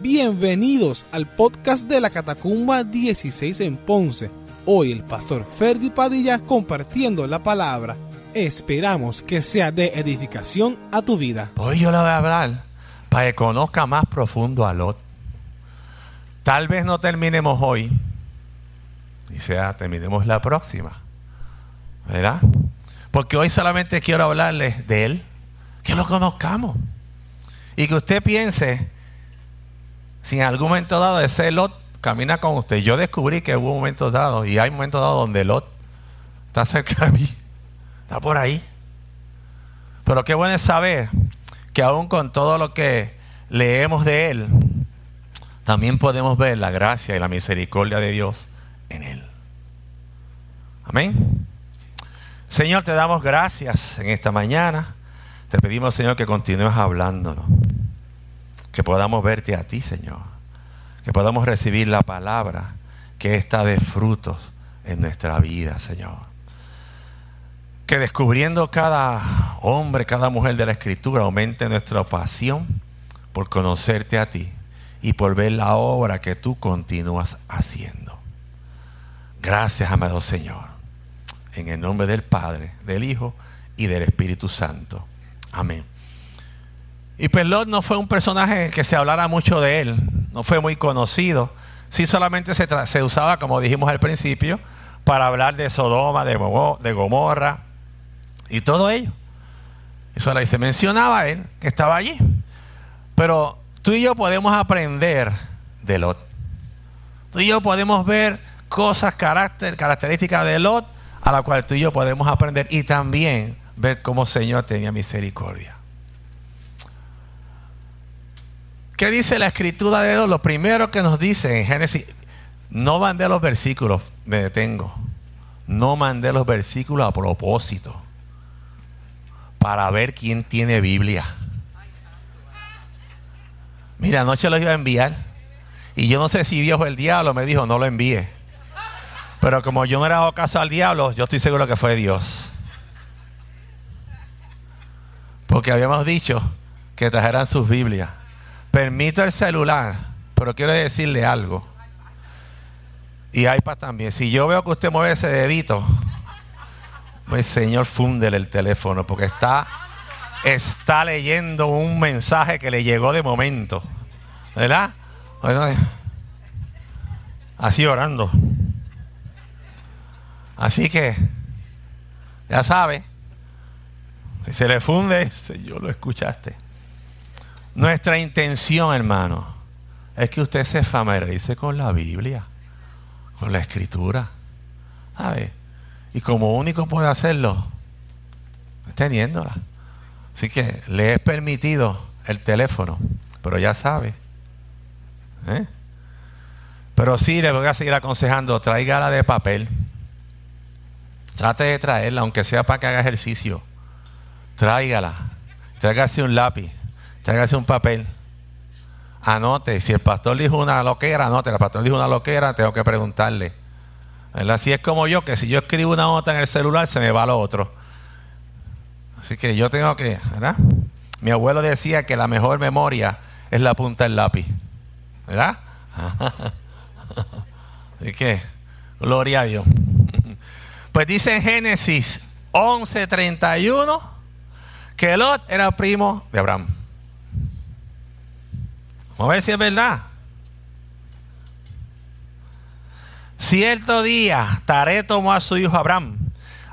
Bienvenidos al podcast de la Catacumba 16 en Ponce. Hoy el pastor Ferdi Padilla compartiendo la palabra. Esperamos que sea de edificación a tu vida. Hoy yo le voy a hablar para que conozca más profundo a Lot. Tal vez no terminemos hoy, y sea, terminemos la próxima. ¿Verdad? Porque hoy solamente quiero hablarles de él, que lo conozcamos. Y que usted piense si en algún momento dado ese Lot camina con usted. Yo descubrí que hubo momentos dados y hay momentos dados donde Lot está cerca de mí, está por ahí. Pero qué bueno es saber que aún con todo lo que leemos de Él, también podemos ver la gracia y la misericordia de Dios en Él. Amén. Señor, te damos gracias en esta mañana. Te pedimos, Señor, que continúes hablándonos que podamos verte a ti, Señor, que podamos recibir la palabra que está de frutos en nuestra vida, Señor. Que descubriendo cada hombre, cada mujer de la Escritura, aumente nuestra pasión por conocerte a ti y por ver la obra que tú continúas haciendo. Gracias, amado Señor. En el nombre del Padre, del Hijo y del Espíritu Santo. Amén. Y Pelot no fue un personaje que se hablara mucho de él, no fue muy conocido. Sí solamente se, usaba, como dijimos al principio, para hablar de Sodoma, de, Gomorra y todo ello. Y se mencionaba él, que estaba allí. Pero tú y yo podemos aprender de Lot. Tú y yo podemos ver cosas, carácter, características de Lot, a la cual tú y yo podemos aprender y también ver cómo el Señor tenía misericordia. ¿Qué dice la escritura de Dios? Lo primero que nos dice en Génesis, no mandé los versículos, me detengo. No mandé los versículos a propósito para ver quién tiene Biblia. Mira, anoche lo iba a enviar. Y yo no sé si Dios o el diablo me dijo, no lo envíe. Pero como yo no era caso al diablo, yo estoy seguro que fue Dios. Porque habíamos dicho que trajeran sus Biblias. Permito el celular, pero quiero decirle algo. Y iPad también. Si yo veo que usted mueve ese dedito, pues Señor, fúndele el teléfono, porque está, está leyendo un mensaje que le llegó de momento. ¿Verdad? Así orando. Así que, ya sabe, si se le funde, Señor, lo escuchaste. Nuestra intención, hermano, es que usted se familiarice con la Biblia, con la Escritura. ¿Sabe? Y como único puede hacerlo, es teniéndola. Así que le es permitido el teléfono, pero ya sabe. ¿eh? Pero sí le voy a seguir aconsejando, tráigala de papel. Trate de traerla, aunque sea para que haga ejercicio. Tráigala. Tráigase un lápiz. Tráigase un papel. Anote. Si el pastor dijo una loquera, anote. El pastor dijo una loquera, tengo que preguntarle. Así es como yo, que si yo escribo una nota en el celular, se me va lo otro. Así que yo tengo que, ¿verdad? Mi abuelo decía que la mejor memoria es la punta del lápiz. ¿Verdad? Así que, gloria a Dios. Pues dice en Génesis 11:31 que Lot era primo de Abraham. Vamos a ver si es verdad. Cierto día, Taré tomó a su hijo Abraham,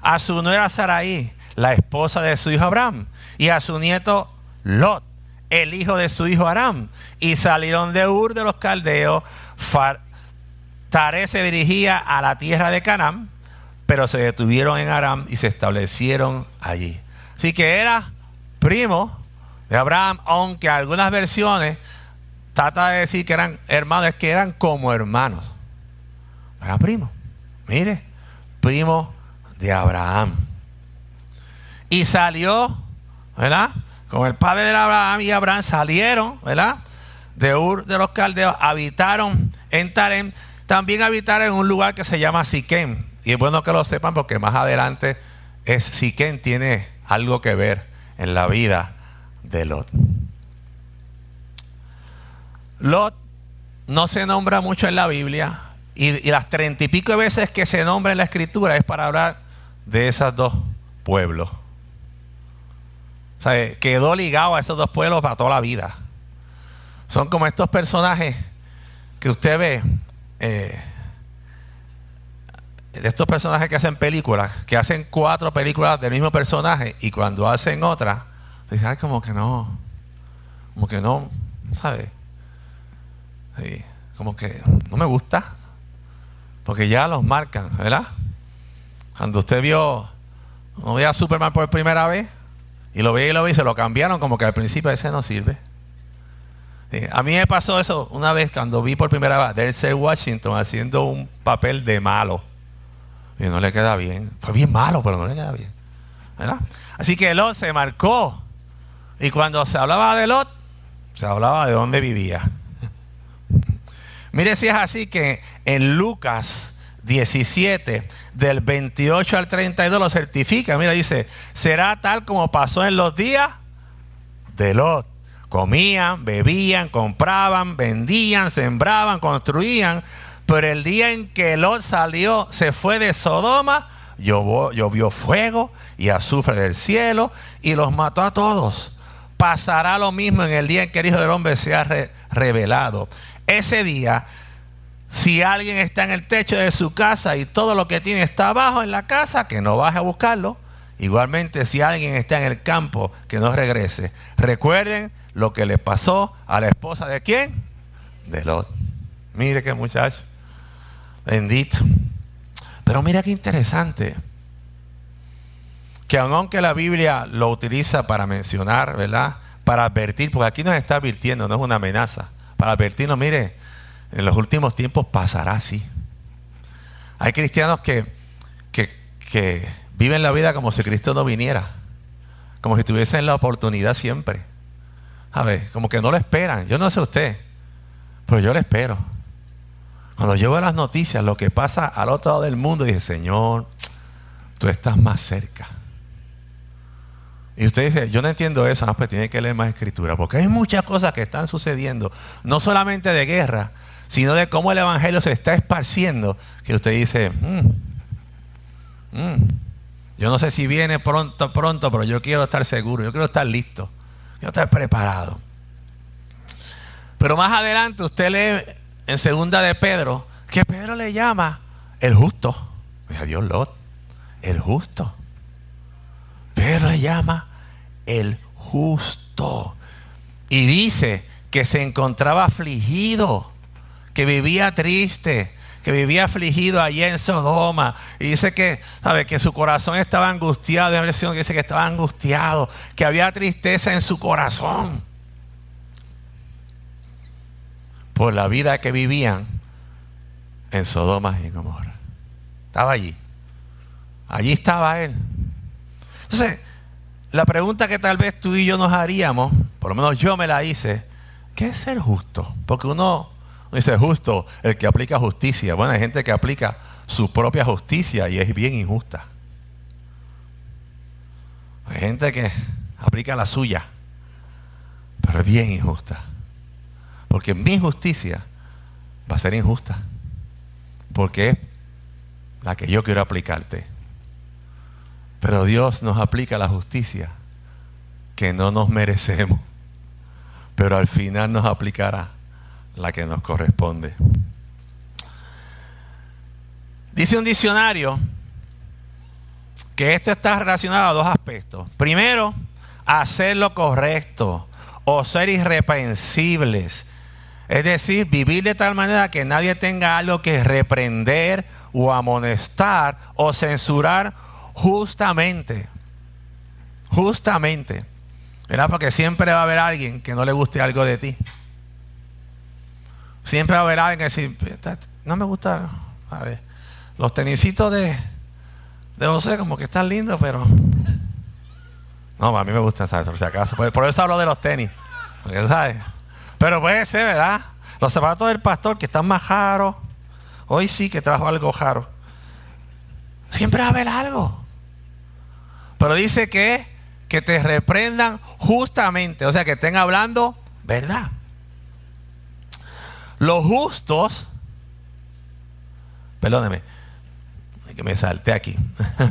a su nuera Saraí, la esposa de su hijo Abraham, y a su nieto Lot, el hijo de su hijo Aram, y salieron de Ur de los caldeos. Taré se dirigía a la tierra de Canaán, pero se detuvieron en Aram y se establecieron allí. Así que era primo de Abraham, aunque algunas versiones trata de decir que eran hermanos, es que eran como hermanos. Eran primos. Mire, primo de Abraham. Y salió, ¿verdad? Con el padre de Abraham y Abraham salieron, ¿verdad? De Ur de los Caldeos, habitaron en Tarem. También habitaron en un lugar que se llama Siquem. Y es bueno que lo sepan porque más adelante es Siquem tiene algo que ver en la vida de Lot. Lot no se nombra mucho en la Biblia y, las treinta y pico veces que se nombra en la escritura es para hablar de esos dos pueblos. O sea, quedó ligado a esos dos pueblos para toda la vida. Son como estos personajes que usted ve, eh, de estos personajes que hacen películas, que hacen cuatro películas del mismo personaje y cuando hacen otra, dice, ay, como que no, como que no, ¿sabe? como que no me gusta, porque ya los marcan, ¿verdad? Cuando usted vio, no veía Superman por primera vez, y lo veía y lo y se lo cambiaron, como que al principio ese no sirve. A mí me pasó eso una vez cuando vi por primera vez Denzel Washington haciendo un papel de malo. Y no le queda bien. Fue bien malo, pero no le queda bien. ¿verdad? Así que Lot se marcó. Y cuando se hablaba de Lot, se hablaba de dónde vivía. Mire si es así que en Lucas 17, del 28 al 32 lo certifica. Mira, dice, será tal como pasó en los días de Lot. Comían, bebían, compraban, vendían, sembraban, construían. Pero el día en que Lot salió, se fue de Sodoma, llovió, fuego y azufre del cielo y los mató a todos. Pasará lo mismo en el día en que el Hijo del Hombre sea revelado. Ese día, si alguien está en el techo de su casa y todo lo que tiene está abajo en la casa, que no baje a buscarlo. Igualmente, si alguien está en el campo, que no regrese. Recuerden lo que le pasó a la esposa de quién? De Lot. Mire qué muchacho. Bendito. Pero mira qué interesante. Que aunque la Biblia lo utiliza para mencionar, ¿verdad? Para advertir, porque aquí nos está advirtiendo, no es una amenaza. Para advertirnos, mire, en los últimos tiempos pasará así. Hay cristianos que, que, que viven la vida como si Cristo no viniera. Como si tuviesen la oportunidad siempre. A ver, como que no lo esperan. Yo no sé usted, pero yo lo espero. Cuando yo veo las noticias, lo que pasa al otro lado del mundo, dije, Señor, tú estás más cerca. Y usted dice, yo no entiendo eso, no, pues tiene que leer más escritura, porque hay muchas cosas que están sucediendo, no solamente de guerra, sino de cómo el Evangelio se está esparciendo, que usted dice, mm, mm, yo no sé si viene pronto, pronto, pero yo quiero estar seguro, yo quiero estar listo yo estar preparado. Pero más adelante usted lee en segunda de Pedro que Pedro le llama el justo. Mira Dios Lot, el justo. Pedro le llama el justo. Y dice que se encontraba afligido, que vivía triste, que vivía afligido allí en Sodoma. Y dice que, ¿sabe? que su corazón estaba angustiado. De versión que dice que estaba angustiado, que había tristeza en su corazón. Por la vida que vivían en Sodoma y en Gomorra. Estaba allí. Allí estaba él. Entonces, la pregunta que tal vez tú y yo nos haríamos, por lo menos yo me la hice, ¿qué es ser justo? Porque uno dice justo el que aplica justicia. Bueno, hay gente que aplica su propia justicia y es bien injusta. Hay gente que aplica la suya, pero es bien injusta. Porque mi justicia va a ser injusta. Porque es la que yo quiero aplicarte. Pero Dios nos aplica la justicia que no nos merecemos. Pero al final nos aplicará la que nos corresponde. Dice un diccionario que esto está relacionado a dos aspectos. Primero, hacer lo correcto o ser irreprensibles. Es decir, vivir de tal manera que nadie tenga algo que reprender o amonestar o censurar justamente. Justamente. ¿Verdad? Porque siempre va a haber alguien que no le guste algo de ti. Siempre va a haber alguien que decir, no me gusta, a ver, los tenisitos de, de José como que están lindos, pero... No, a mí me gustan, ¿sabes? Por si acaso. Por, eso hablo de los tenis. ¿sabes? Pero puede ser, ¿verdad? Los zapatos del pastor que están más jaros. Hoy sí que trajo algo jaro. Siempre va a haber algo. Pero dice que, que te reprendan justamente. O sea, que estén hablando verdad. los justos, perdóneme, que me salté aquí.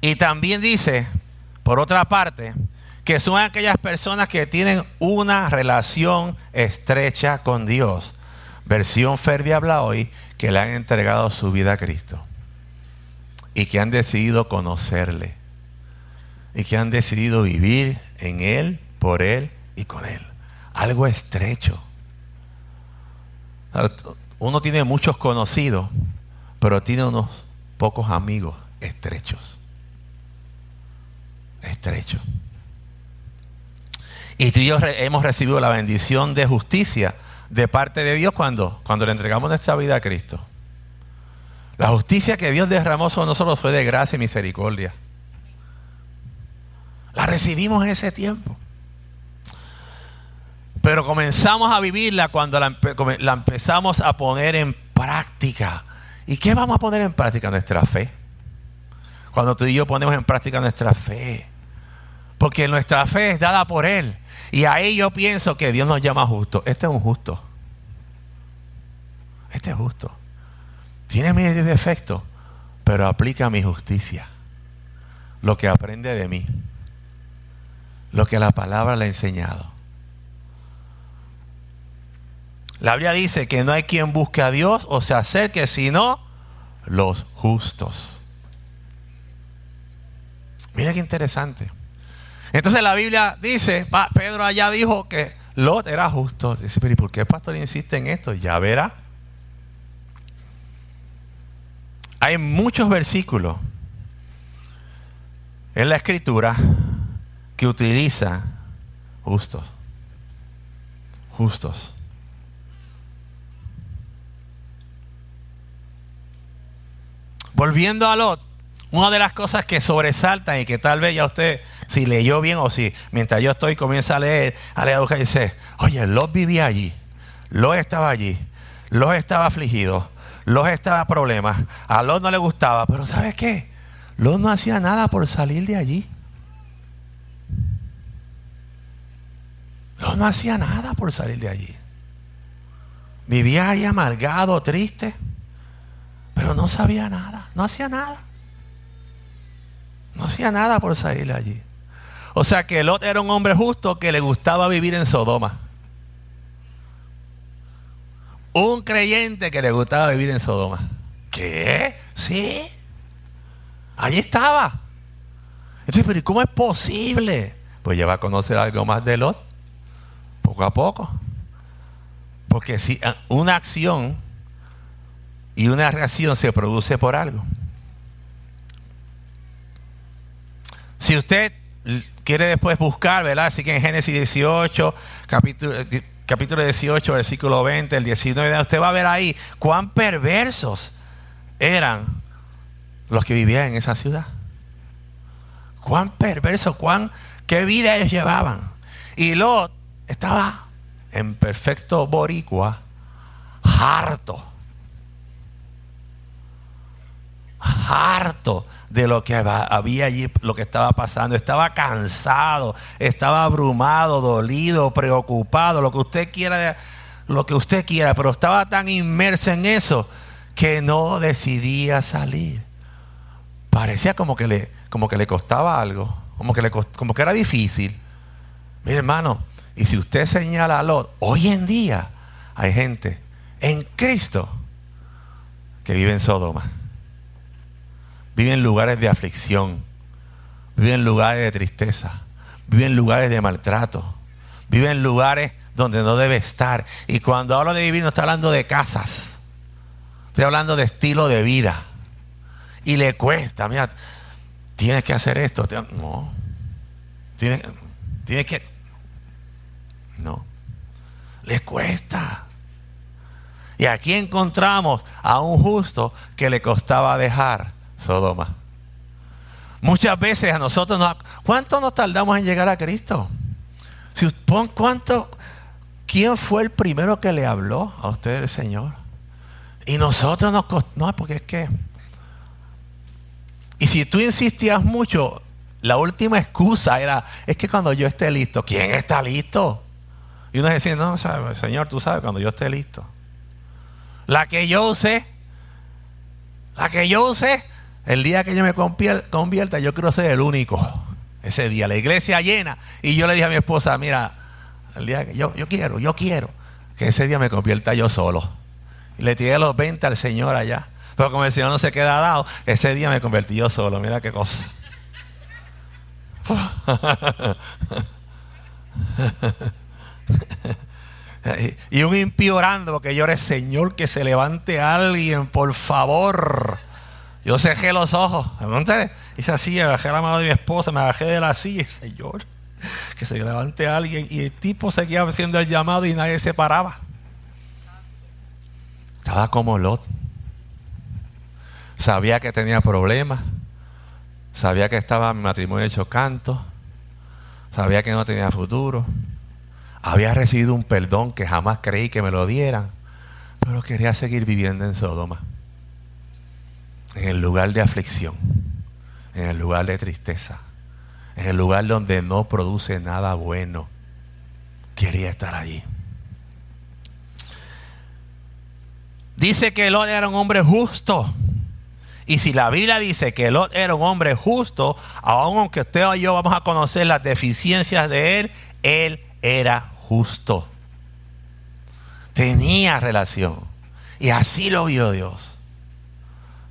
y también dice, por otra parte, que son aquellas personas que tienen una relación estrecha con Dios. Versión Ferdi habla hoy que le han entregado su vida a Cristo y que han decidido conocerle y que han decidido vivir en Él, por Él y con Él. Algo estrecho. Uno tiene muchos conocidos, pero tiene unos pocos amigos estrechos. Estrechos. Y tú y yo hemos recibido la bendición de justicia de parte de Dios cuando, cuando le entregamos nuestra vida a Cristo. La justicia que Dios derramó sobre nosotros fue de gracia y misericordia. La recibimos en ese tiempo. Pero comenzamos a vivirla cuando la, empezamos a poner en práctica. ¿Y qué vamos a poner en práctica? Nuestra fe. Cuando tú y yo ponemos en práctica nuestra fe. Porque nuestra fe es dada por Él. Y ahí yo pienso que Dios nos llama justo. Este es un justo. Este es justo. Tiene mis defectos, pero aplica mi justicia. Lo que aprende de mí. Lo que la palabra le ha enseñado. La Biblia dice que no hay quien busque a Dios o se acerque, sino los justos. Mira qué interesante. Entonces la Biblia dice, Pedro allá dijo que Lot era justo. Dice, pero ¿y por qué el pastor insiste en esto? Ya verá. Hay muchos versículos en la escritura que utiliza justos. Justos. Volviendo a Lot, una de las cosas que sobresaltan y que tal vez ya usted, si leyó bien o si mientras yo estoy comienza a leer, a leer y dice, oye, Lot vivía allí, Lot estaba allí, Lot estaba afligido, Lot estaba problemas, a Lot no le gustaba, pero ¿sabes qué? Lot no hacía nada por salir de allí. Lot no hacía nada por salir de allí. Vivía ahí amargado, triste, pero no sabía nada, no hacía nada. No hacía nada por salir de allí. O sea que Lot era un hombre justo que le gustaba vivir en Sodoma. Un creyente que le gustaba vivir en Sodoma. ¿Qué? Sí. Allí estaba. Entonces, pero cómo es posible? Pues ya va a conocer algo más de Lot. Poco a poco. Porque si ah, una acción y una reacción se produce por algo. Si usted quiere después buscar, ¿verdad? Así que en Génesis 18, capítulo, capítulo 18, versículo 20, el 19, usted va a ver ahí cuán perversos eran los que vivían en esa ciudad. Cuán perversos, cuán, qué vida ellos llevaban. Y Lot estaba en perfecto boricua, harto harto de lo que había allí, lo que estaba pasando. Estaba cansado, estaba abrumado, dolido, preocupado, lo que usted quiera, lo que usted quiera, pero estaba tan inmerso en eso que no decidía salir. Parecía como que le, como que le costaba algo, como que, le, como que era difícil. Mire, hermano, y si usted señala a Lot, hoy en día hay gente en Cristo que vive en Sodoma vive en lugares de aflicción, vive en lugares de tristeza, vive en lugares de maltrato, vive en lugares donde no debe estar. Y cuando hablo de vivir no estoy hablando de casas, estoy hablando de estilo de vida. Y le cuesta, mira, tienes que hacer esto. No, tienes, tienes que... No, le cuesta. Y aquí encontramos a un justo que le costaba dejar Sodoma. Muchas veces a nosotros nos... ¿Cuánto nos tardamos en llegar a Cristo? Si, ¿Cuánto? ¿Quién fue el primero que le habló a usted el Señor? Y nosotros nos... No, porque es que... Y si tú insistías mucho, la última excusa era, es que cuando yo esté listo, ¿quién está listo? Y uno decía, no, Señor, tú sabes, cuando yo esté listo. La que yo usé, la que yo usé, el día que yo me convierta, yo quiero ser el único. Ese día, la iglesia llena. Y yo le dije a mi esposa, mira, el día que yo, yo quiero, yo quiero que ese día me convierta yo solo. Y le tiré los 20 al Señor allá. Pero como el Señor no se queda dado, ese día me convertí yo solo. Mira qué cosa. y un impío orando porque llore, Señor, que se levante alguien, por favor. Yo cerré los ojos. Hice así, me bajé la mano de mi esposa, me bajé de la silla, Señor, que se levante alguien. Y el tipo seguía haciendo el llamado y nadie se paraba. Estaba como Lot. Sabía que tenía problemas. Sabía que estaba mi matrimonio hecho canto. Sabía que no tenía futuro. Había recibido un perdón que jamás creí que me lo dieran. Pero quería seguir viviendo en Sodoma. En el lugar de aflicción. En el lugar de tristeza. En el lugar donde no produce nada bueno. Quería estar allí. Dice que Lot era un hombre justo. Y si la Biblia dice que Lot era un hombre justo, aunque usted o yo vamos a conocer las deficiencias de él, él era justo. Tenía relación. Y así lo vio Dios.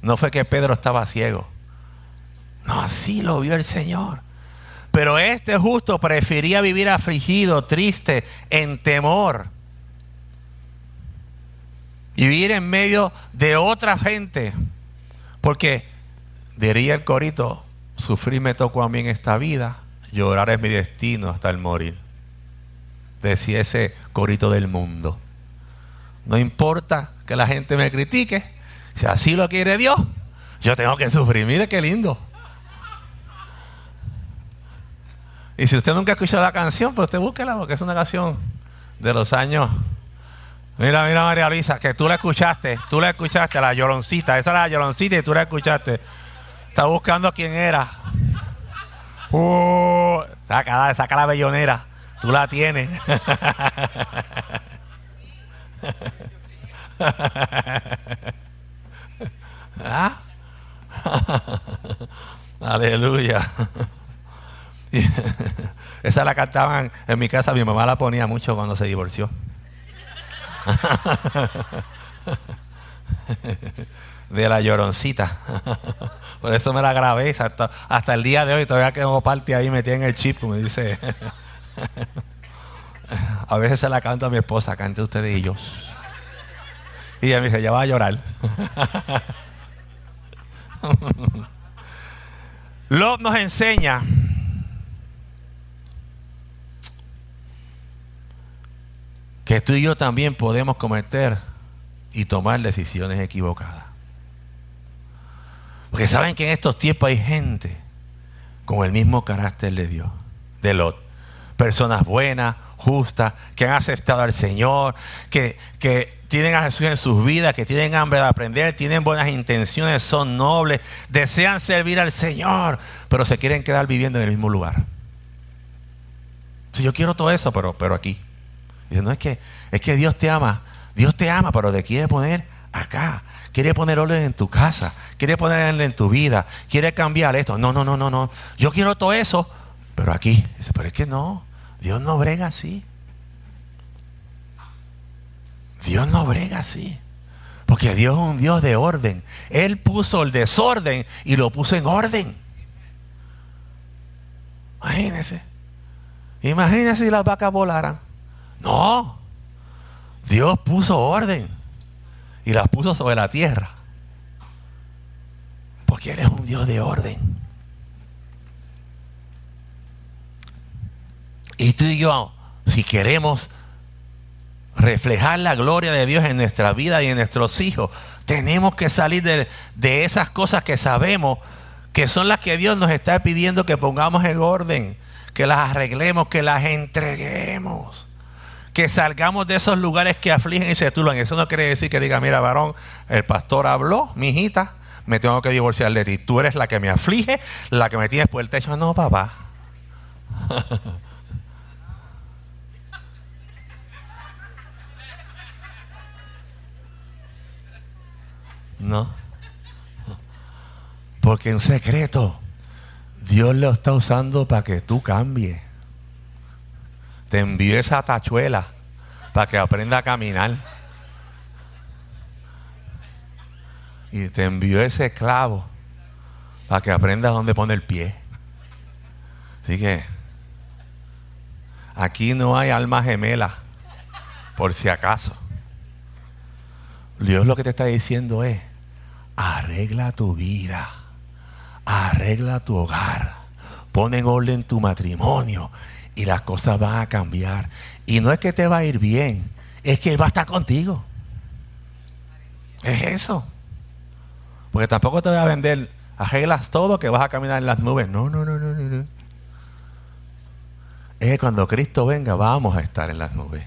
No fue que Pedro estaba ciego. No, así lo vio el Señor. Pero este justo prefería vivir afligido, triste, en temor. Vivir en medio de otra gente porque diría el corito, sufrir me tocó a mí en esta vida, llorar es mi destino hasta el morir. Decía ese corito del mundo. No importa que la gente me critique, si así lo quiere Dios, yo tengo que sufrir. Mire qué lindo. Y si usted nunca ha escuchado la canción, pues usted búsquela porque es una canción de los años Mira, mira María Luisa, que tú la escuchaste, tú la escuchaste, la lloroncita, esa era la lloroncita y tú la escuchaste. Está buscando quién era. Uh, saca, saca la bellonera, tú la tienes. ¿Ah? Aleluya. Esa la cantaban en mi casa, mi mamá la ponía mucho cuando se divorció. de la lloroncita. Por eso me la grabé hasta, hasta el día de hoy. Todavía quedó parte ahí metida en el chip, como dice. A veces se la canto a mi esposa, cante ustedes y yo. Y ella me dice, ya va a llorar. Lot nos enseña que tú y yo también podemos cometer y tomar decisiones equivocadas. Porque saben que en estos tiempos hay gente con el mismo carácter de Dios, de Lot. Personas buenas, justas, que han aceptado al Señor, que, que tienen a Jesús en sus vidas, que tienen hambre de aprender, tienen buenas intenciones, son nobles, desean servir al Señor, pero se quieren quedar viviendo en el mismo lugar. Si yo quiero todo eso, pero, pero aquí no es que, es que Dios te ama. Dios te ama, pero te quiere poner acá. Quiere poner orden en tu casa. Quiere poner orden en tu vida. Quiere cambiar esto. No, no, no, no, no. Yo quiero todo eso, pero aquí. Dice, pero es que no. Dios no brega así. Dios no brega así. Porque Dios es un Dios de orden. Él puso el desorden y lo puso en orden. Imagínense. Imagínense si las vacas volaran. No. Dios puso orden y las puso sobre la tierra. Porque Él es un Dios de orden. Y tú y yo, si queremos reflejar la gloria de Dios en nuestra vida y en nuestros hijos, tenemos que salir de, de esas cosas que sabemos que son las que Dios nos está pidiendo que pongamos en orden, que las arreglemos, que las entreguemos que salgamos de esos lugares que afligen y se tulan. Eso no quiere decir que diga, mira, varón, el pastor habló, mi hijita, me tengo que divorciar de ti. Tú eres la que me aflige, la que me tienes por el techo. No, papá. No. Porque en secreto, Dios lo está usando para que tú cambies. Te envió esa tachuela para que aprenda a caminar. Y te envió ese clavo para que aprendas dónde pone el pie. Así que aquí no hay alma gemela, por si acaso. Dios lo que te está diciendo es, arregla tu vida, arregla tu hogar, pon en orden tu matrimonio y las cosas van a cambiar. Y no es que te va a ir bien, es que Él va a estar contigo. Es eso. Porque tampoco te voy a vender, arreglas todo que vas a caminar en las nubes. No, no, no, no, no. Es que cuando Cristo venga vamos a estar en las nubes.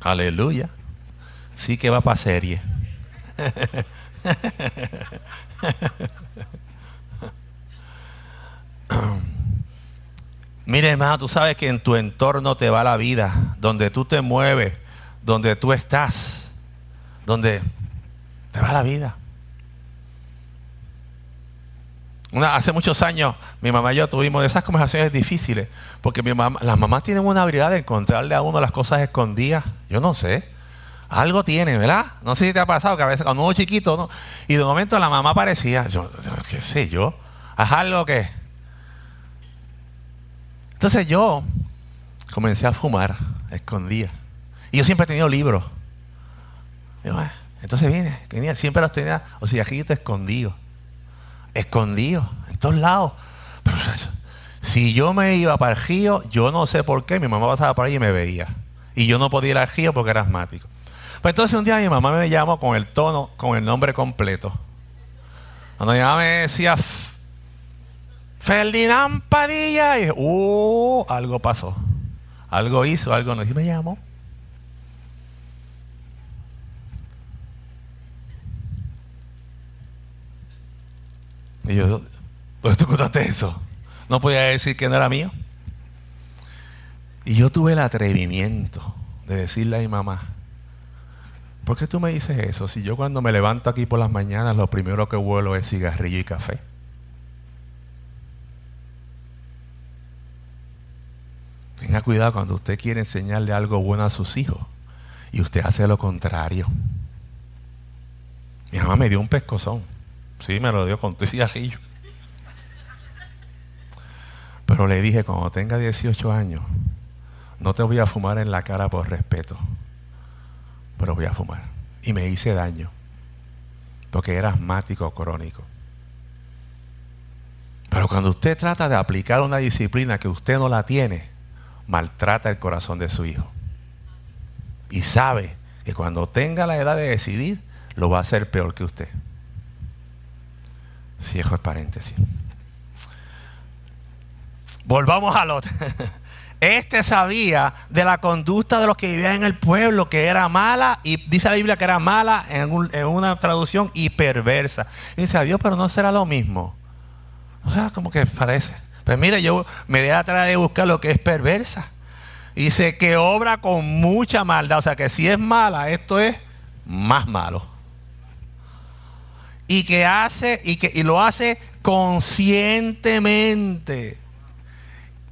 Aleluya. Sí que va para serie. Mire, hermano, tú sabes que en tu entorno te va la vida, donde tú te mueves, donde tú estás, donde te va la vida. Hace muchos años mi mamá y yo tuvimos esas conversaciones difíciles, porque mi mamá, las mamás tienen una habilidad de encontrarle a uno las cosas escondidas. Yo no sé. Algo tiene, ¿verdad? No sé si te ha pasado que a veces cuando uno chiquito, ¿no? y de momento la mamá aparecía, yo, qué sé yo, haz algo que... Entonces yo comencé a fumar, escondía. Y yo siempre he tenido libros. Ah". Entonces viene, siempre los tenía, o sea, aquí te escondido. Escondido, en todos lados. Pero, si yo me iba para el río, yo no sé por qué, mi mamá pasaba por ahí y me veía. Y yo no podía ir al río porque era asmático. Pues entonces un día mi mamá me llamó con el tono, con el nombre completo. Cuando mi mamá me decía Ferdinand Padilla, y dije, uh, algo pasó. Algo hizo, algo no. Y me llamó. Y yo, ¿dónde tú contaste eso? No podía decir que no era mío. Y yo tuve el atrevimiento de decirle a mi mamá, ¿por qué tú me dices eso? Si yo cuando me levanto aquí por las mañanas lo primero que huelo es cigarrillo y café. Tenga cuidado cuando usted quiere enseñarle algo bueno a sus hijos y usted hace lo contrario. Mi mamá me dio un pescozón. Sí, me lo dio con tu cigarrillo. Pero le dije, cuando tenga 18 años, no te voy a fumar en la cara por respeto pero voy a fumar. Y me hice daño, porque era asmático crónico. Pero cuando usted trata de aplicar una disciplina que usted no la tiene, maltrata el corazón de su hijo. Y sabe que cuando tenga la edad de decidir, lo va a hacer peor que usted. Si es paréntesis. Volvamos al otro. Este sabía de la conducta de los que vivían en el pueblo, que era mala, y dice la Biblia que era mala en, una traducción y perversa. Y dice, Dios, pero no será lo mismo. O sea, como que parece. Pues mire, yo me di a tratar de buscar lo que es perversa. Y dice que obra con mucha maldad. O sea, que si es mala, esto es más malo. Y que hace, y que y lo hace conscientemente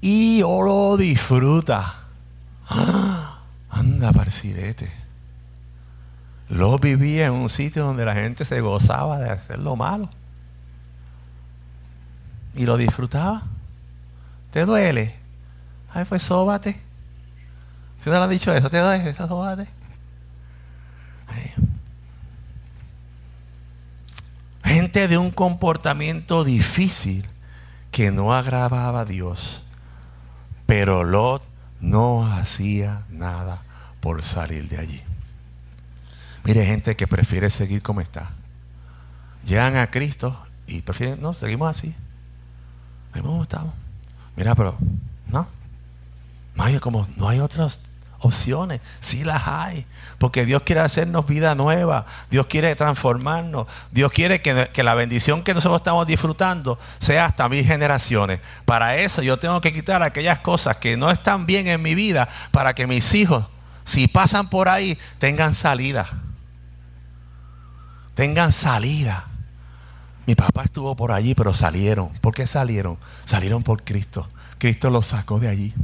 y o lo disfruta. Anda, parcirete. Lo vivía en un sitio donde la gente se gozaba de hacer lo malo. Y lo disfrutaba. ¿Te duele? Ay, fue sóbate. Si no le han dicho eso, ¿te duele? Sóbate. Gente de un comportamiento difícil que no agravaba a Dios pero Lot no hacía nada por salir de allí. Mire, gente que prefiere seguir como está. Llegan a Cristo y prefieren, no, seguimos así. Seguimos como estamos. Mira, pero no. No hay, como, no hay otros opciones, sí las hay, porque Dios quiere hacernos vida nueva, Dios quiere transformarnos, Dios quiere que, que, la bendición que nosotros estamos disfrutando sea hasta mil generaciones. Para eso yo tengo que quitar aquellas cosas que no están bien en mi vida para que mis hijos Si pasan por ahí, tengan salida. Tengan salida. Mi papá estuvo por allí, pero salieron. ¿Por qué salieron? Salieron por Cristo. Cristo los sacó de allí.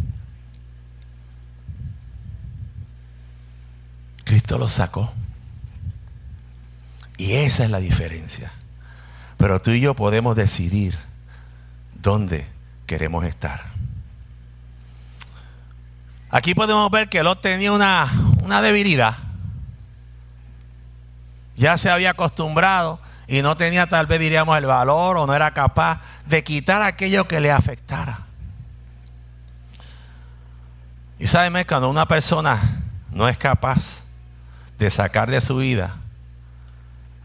Cristo los sacó. Y esa es la diferencia. Pero tú y yo podemos decidir dónde queremos estar. Aquí podemos ver que Lot tenía una, una debilidad. Ya se había acostumbrado y no tenía tal vez diríamos el valor o no era capaz de quitar aquello que le afectara. Y sabes, cuando una persona no es capaz de sacar de su vida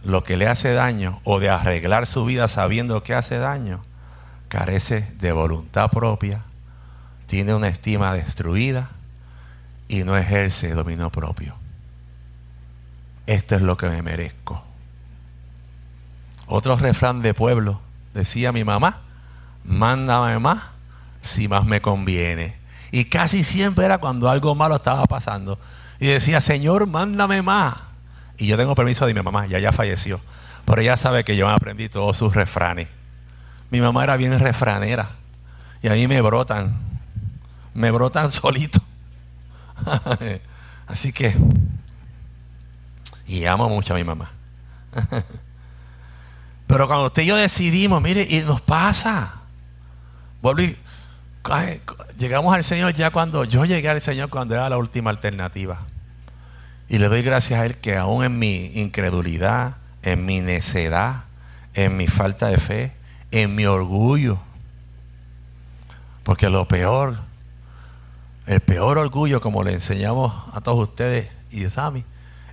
lo que le hace daño o de arreglar su vida sabiendo que hace daño, carece de voluntad propia, tiene una estima destruida y no ejerce dominio propio. Esto es lo que me merezco. Otro refrán de pueblo decía mi mamá, mándame más si más me conviene. Y casi siempre era cuando algo malo estaba pasando. Y decía, Señor, mándame más. Y yo tengo permiso de mi mamá, ya ya falleció. Pero ella sabe que yo aprendí todos sus refranes. Mi mamá era bien refranera. Y a mí me brotan. Me brotan solito. Así que, y amo mucho a mi mamá. Pero cuando usted y yo decidimos, mire, y nos pasa. llegamos al Señor ya cuando yo llegué al Señor cuando era la última alternativa. Y le doy gracias a Él que aún en mi incredulidad, en mi necedad, en mi falta de fe, en mi orgullo, porque lo peor el peor orgullo, como le enseñamos a todos ustedes y a Sami,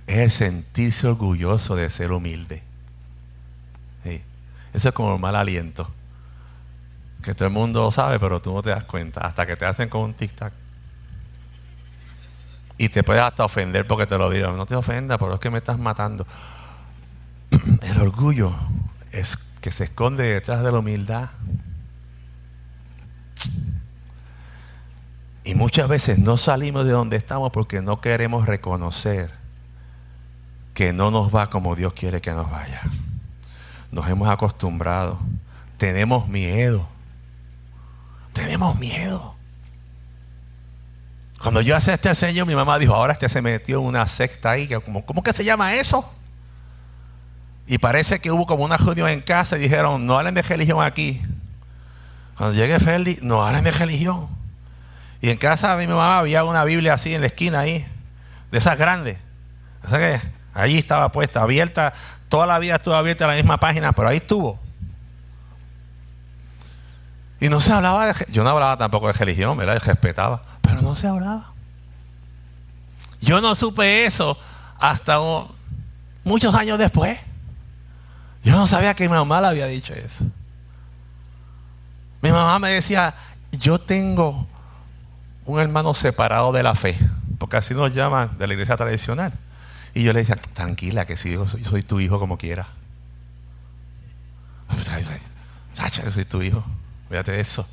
es el sentirse orgulloso de ser humilde. Eso es como un mal aliento. Que todo el mundo lo sabe, pero tú no te das cuenta. Hasta que te hacen con un tic-tac. Y te puedes hasta ofender porque te lo digan. No te ofenda, pero es que me estás matando. El orgullo es que se esconde detrás de la humildad. Y muchas veces no salimos de donde estamos porque no queremos reconocer que no nos va como Dios quiere que nos vaya. Nos hemos acostumbrado. Tenemos miedo. Tenemos miedo. Cuando yo acepté al Señor, mi mamá dijo, ahora este se metió en una secta ahí. Que ¿Cómo que se llama eso? Y parece que hubo como una reunión en casa y dijeron, no hablen de religión aquí. Cuando llegue Félix, no hablen de religión. Y en casa de mi mamá había una Biblia así en la esquina ahí, de esas grandes. O sea que allí estaba puesta, abierta, toda la vida estuvo abierta la misma página, pero ahí estuvo. Y no se hablaba de, yo no hablaba tampoco de religión, ¿verdad? respetaba, pero se hablaba. Yo no supe eso hasta muchos años después. Yo no sabía que mi mamá le había dicho eso. Mi mamá me decía, yo tengo un hermano separado de la fe, porque así nos llaman de la iglesia tradicional. Y yo le decía, tranquila, que si yo soy, soy tu hijo como quiera. Sacha, yo soy tu hijo. Fíjate de eso.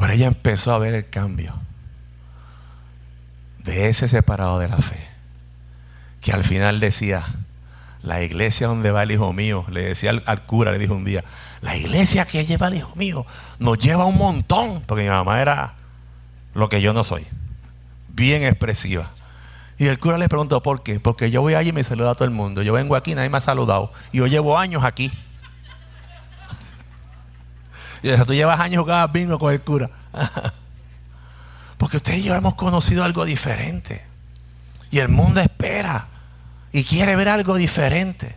Pero ella empezó a ver el cambio de ese separado de la fe, que al final decía, la iglesia donde va el hijo mío, le decía al, cura, le dijo un día, la iglesia que lleva el hijo mío nos lleva un montón, porque mi mamá era lo que yo no soy, bien expresiva. Y el cura le preguntó, ¿por qué? Porque yo voy allí y me saluda a todo el mundo. Yo vengo aquí, nadie me ha saludado. Y yo llevo años aquí. Y dice, tú llevas años jugando bingo con el cura. Porque usted y yo hemos conocido algo diferente. Y el mundo espera y quiere ver algo diferente.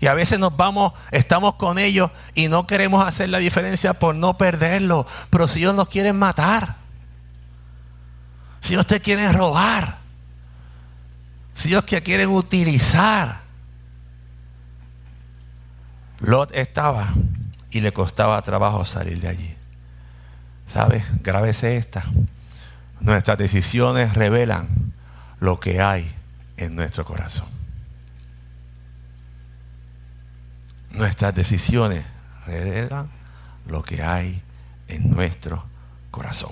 Y a veces nos vamos, estamos con ellos y no queremos hacer la diferencia por no perderlo. Pero si ellos nos quieren matar, si ellos te quieren robar, si ellos te quieren utilizar. Lot estaba y le costaba trabajo salir de allí. ¿Sabes? Grábese esta. Nuestras decisiones revelan lo que hay en nuestro corazón. Nuestras decisiones revelan lo que hay en nuestro corazón.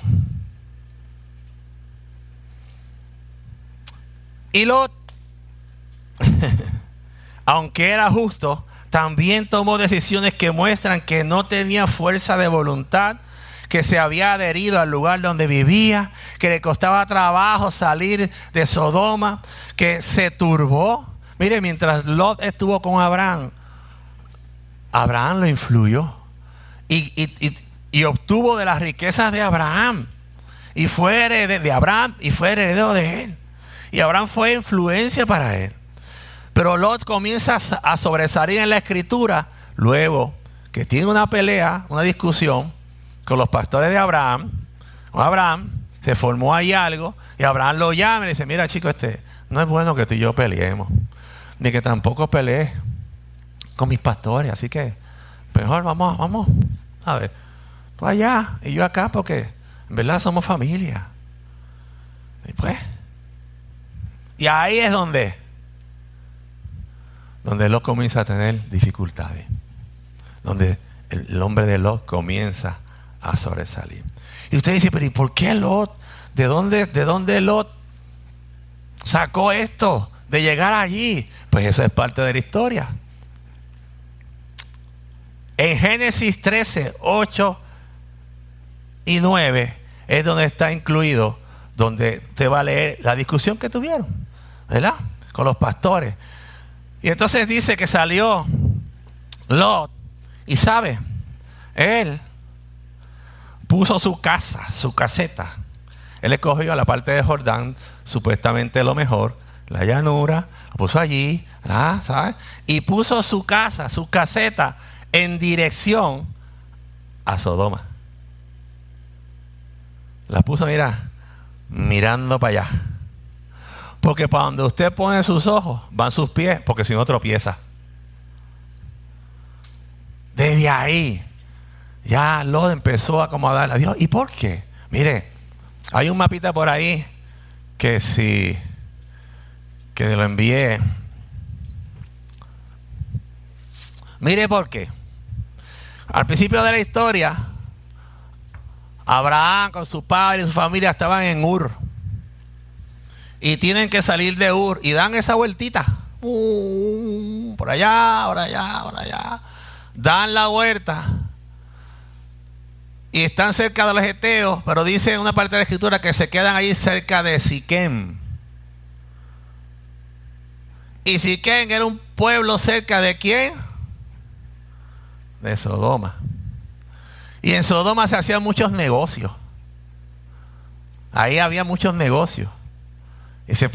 Y Lot, aunque era justo, también tomó decisiones que muestran que no tenía fuerza de voluntad, que se había adherido al lugar donde vivía, que le costaba trabajo salir de Sodoma, que se turbó. Mire, mientras Lot estuvo con Abraham, Abraham lo influyó y, obtuvo de las riquezas de Abraham. Y fue heredero de Abraham y fue heredero de él. Y Abraham fue influencia para él. Pero Lot comienza a sobresalir en la escritura luego que tiene una pelea, una discusión con los pastores de Abraham. Abraham se formó ahí algo y Abraham lo llama y dice, mira chico, este, no es bueno que tú y yo peleemos, ni que tampoco pelees con mis pastores, así que mejor vamos, vamos, a ver, pues allá y yo acá porque en verdad somos familia. Y pues, y ahí es donde donde Lot comienza a tener dificultades, donde el, hombre de Lot comienza a sobresalir. Y usted dice, pero ¿y por qué Lot? ¿De dónde, de dónde Lot sacó esto de llegar allí? Pues eso es parte de la historia. En Génesis 13, 8 y 9 es donde está incluido, donde se va a leer la discusión que tuvieron, ¿verdad? Con los pastores. Y entonces dice que salió Lot. Y sabe, él puso su casa, su caseta. Él escogió a la parte de Jordán, supuestamente lo mejor, la llanura, lo puso allí, ¿sabes? Y puso su casa, su caseta, en dirección a Sodoma. La puso, mira, mirando para allá. Porque para donde usted pone sus ojos, van sus pies, porque si no tropieza. Desde ahí, ya Lot empezó a acomodar a Dios. ¿Y por qué? Mire, hay un mapita por ahí que si que lo envié. Mire por qué. Al principio de la historia, Abraham con su padre y su familia estaban en Ur y tienen que salir de Ur y dan esa vueltita. Uh, por allá, por allá, por allá. Dan la vuelta. Y están cerca de los Eteos, pero dice en una parte de la escritura que se quedan ahí cerca de Siquem. Y Siquem era un pueblo cerca de quién? De Sodoma. Y en Sodoma se hacían muchos negocios. Ahí había muchos negocios. Y se,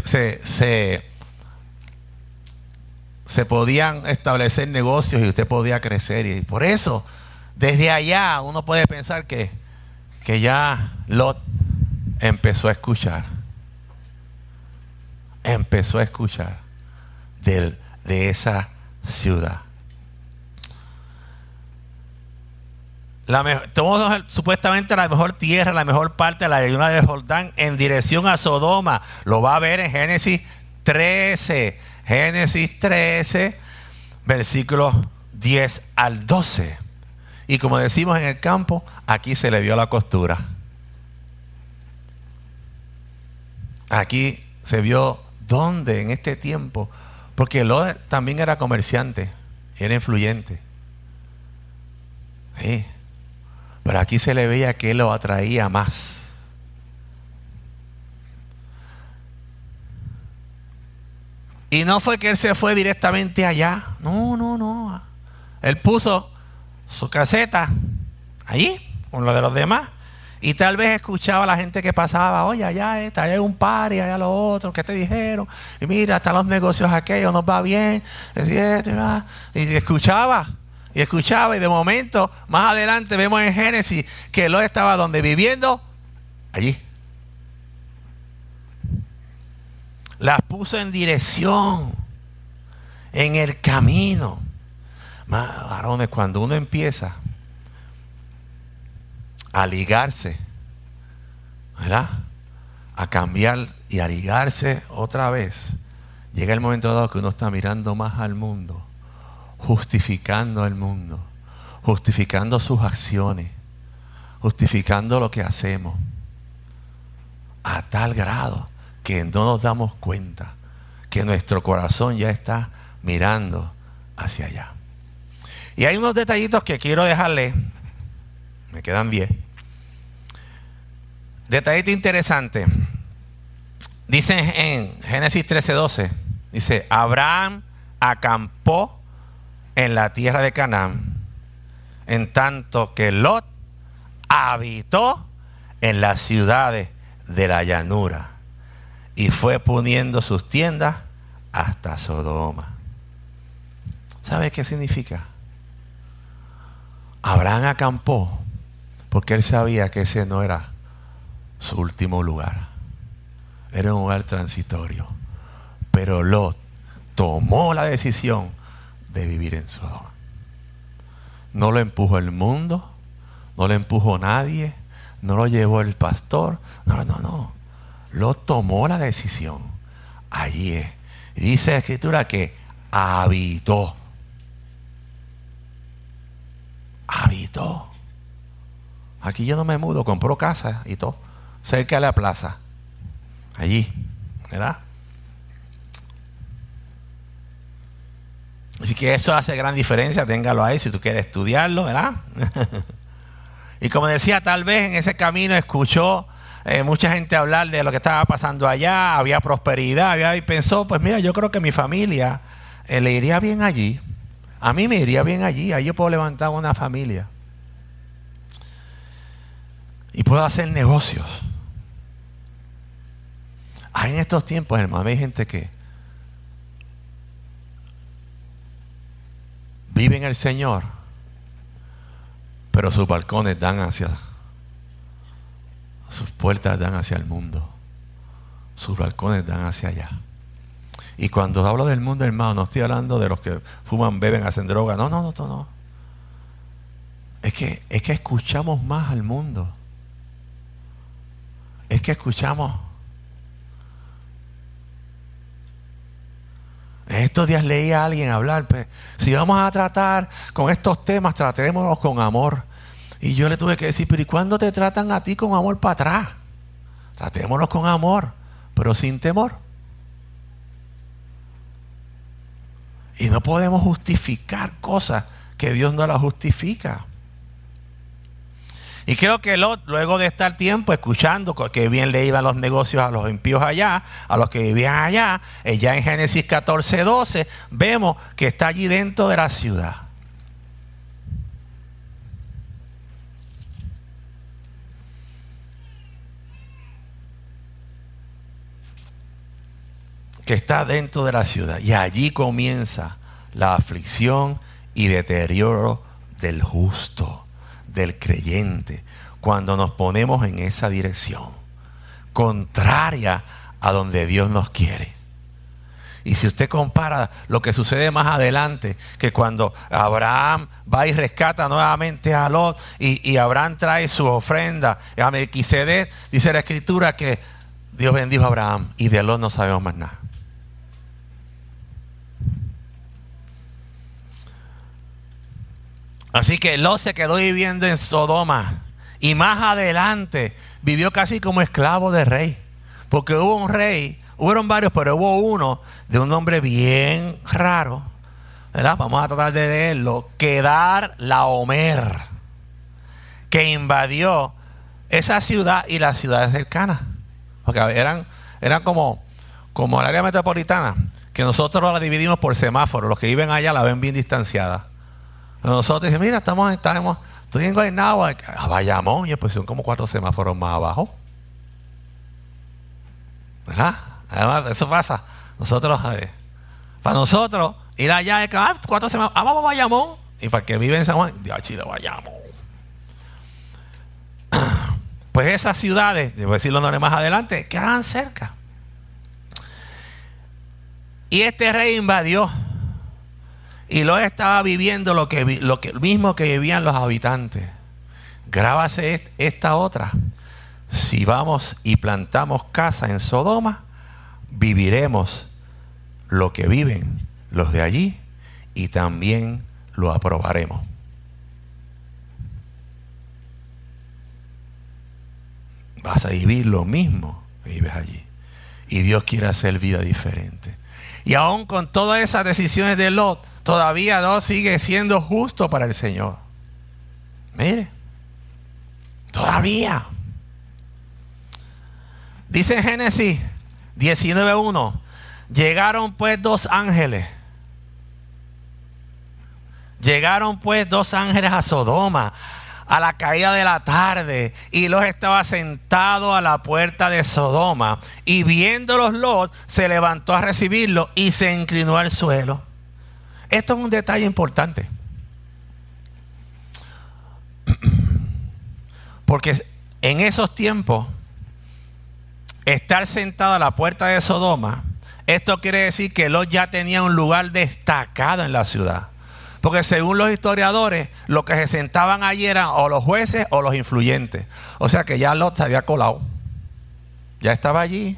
se, podían establecer negocios y usted podía crecer. Y por eso, desde allá, uno puede pensar que, que ya Lot empezó a escuchar. Empezó a escuchar de, de esa ciudad. La supuestamente la mejor tierra, la mejor parte de la llanura de Jordán en dirección a Sodoma. Lo va a ver en Génesis 13. Génesis 13, versículos 10 al 12. Y como decimos en el campo, aquí se le dio la costura. Aquí se vio dónde en este tiempo, porque Lot también era comerciante, era influyente. Sí. Pero aquí se le veía que lo atraía más. Y no fue que él se fue directamente allá. No, no, no. Él puso su caseta allí, con lo de los demás. Y tal vez escuchaba a la gente que pasaba, oye, allá está, allá hay un par y allá los otros, ¿qué te dijeron? Y mira, están los negocios aquellos, nos va bien. Y escuchaba. Y escuchaba y de momento, más adelante vemos en Génesis que Lot estaba donde viviendo, allí. Las puso en dirección, en el camino. Varones, cuando uno empieza a ligarse, ¿verdad? A cambiar y a ligarse otra vez, llega el momento dado que uno está mirando más al mundo justificando al mundo, justificando sus acciones, justificando lo que hacemos, a tal grado que no nos damos cuenta que nuestro corazón ya está mirando hacia allá. Y hay unos detallitos que quiero dejarle. Me quedan 10. Detallito interesante. Dice en Génesis 13:12, dice, Abraham acampó en la tierra de Canaán, en tanto que Lot habitó en las ciudades de la llanura y fue poniendo sus tiendas hasta Sodoma. ¿Sabe qué significa? Abraham acampó porque él sabía que ese no era su último lugar. Era un lugar transitorio. Pero Lot tomó la decisión de vivir en Sodoma. No lo empujó el mundo, no lo empujó nadie, no lo llevó el pastor. No, no, no. Lot tomó la decisión. Allí es. dice la escritura que habitó. Habitó. Aquí yo no me mudo, compró casa y todo. Cerca de la plaza. Allí. ¿Verdad? Así que eso hace gran diferencia, téngalo ahí si tú quieres estudiarlo, ¿verdad? y como decía, tal vez en ese camino escuchó eh, mucha gente hablar de lo que estaba pasando allá, había prosperidad, y pensó, pues mira, yo creo que mi familia eh, le iría bien allí. A mí me iría bien allí, ahí yo puedo levantar una familia. Y puedo hacer negocios. Hay en estos tiempos, hermano, hay gente que vive en el Señor, pero sus balcones dan hacia, sus puertas dan hacia el mundo, sus balcones dan hacia allá. Y cuando hablo del mundo, hermano, no estoy hablando de los que fuman, beben, hacen droga. No, no, no, no. no. Es que, es que escuchamos más al mundo. Es que escuchamos estos días leí a alguien hablar, pues, si vamos a tratar con estos temas, tratémonos con amor. Y yo le tuve que decir, pero ¿y cuándo te tratan a ti con amor para atrás? Tratémonos con amor, pero sin temor. Y no podemos justificar cosas que Dios no las justifica. Y creo que Lot, luego de estar tiempo escuchando que bien le iban los negocios a los impíos allá, a los que vivían allá, eh, ya en Génesis 14, 12, vemos que está allí dentro de la ciudad. Que está dentro de la ciudad. Y allí comienza la aflicción y deterioro del justo del creyente cuando nos ponemos en esa dirección, contraria a donde Dios nos quiere. Y si usted compara lo que sucede más adelante, que cuando Abraham va y rescata nuevamente a Lot y, Abraham trae su ofrenda a Melquisedec, dice la escritura que Dios bendijo a Abraham y de Lot no sabemos más nada. Así que Lot se quedó viviendo en Sodoma y más adelante vivió casi como esclavo de rey. Porque hubo un rey, hubieron varios, pero hubo uno de un nombre bien raro. ¿verdad? Vamos a tratar de leerlo. Quedar la Omer, que invadió esa ciudad y las ciudades cercanas. Porque eran, eran como, como el área metropolitana, que nosotros la dividimos por semáforos. Los que viven allá la ven bien distanciada. Nosotros decimos, mira, estamos, estamos, estoy en Guaynabo, a Bayamón, y pues son como cuatro semáforos más abajo. ¿Verdad? Además, eso pasa. Nosotros, para nosotros, ir allá ah, cuatro semáforos, ah, vamos Bayamón. Y para que vive en San Juan, de Chile, Bayamón. Pues esas ciudades, debo decirlo más adelante, quedaban cerca. Y este rey invadió y lo estaba viviendo lo que, lo que mismo que vivían los habitantes. Grábase esta otra. Si vamos y plantamos casa en Sodoma, viviremos lo que viven los de allí y también lo aprobaremos. Vas a vivir lo mismo que vives allí. Y Dios quiere hacer vida diferente. Y aún con todas esas decisiones de Lot, todavía Lot sigue siendo justo para el Señor. Mire, todavía. Dice en Génesis 19.1, llegaron pues dos ángeles. Llegaron pues dos ángeles a Sodoma a la caída de la tarde y Lot estaba sentado a la puerta de Sodoma y viéndolos Lot se levantó a recibirlo y se inclinó al suelo. Esto es un detalle importante. Porque en esos tiempos, estar sentado a la puerta de Sodoma, esto quiere decir que Lot ya tenía un lugar destacado en la ciudad. Porque según los historiadores, los que se sentaban allí eran o los jueces o los influyentes. O sea que ya Lot se había colado. Ya estaba allí.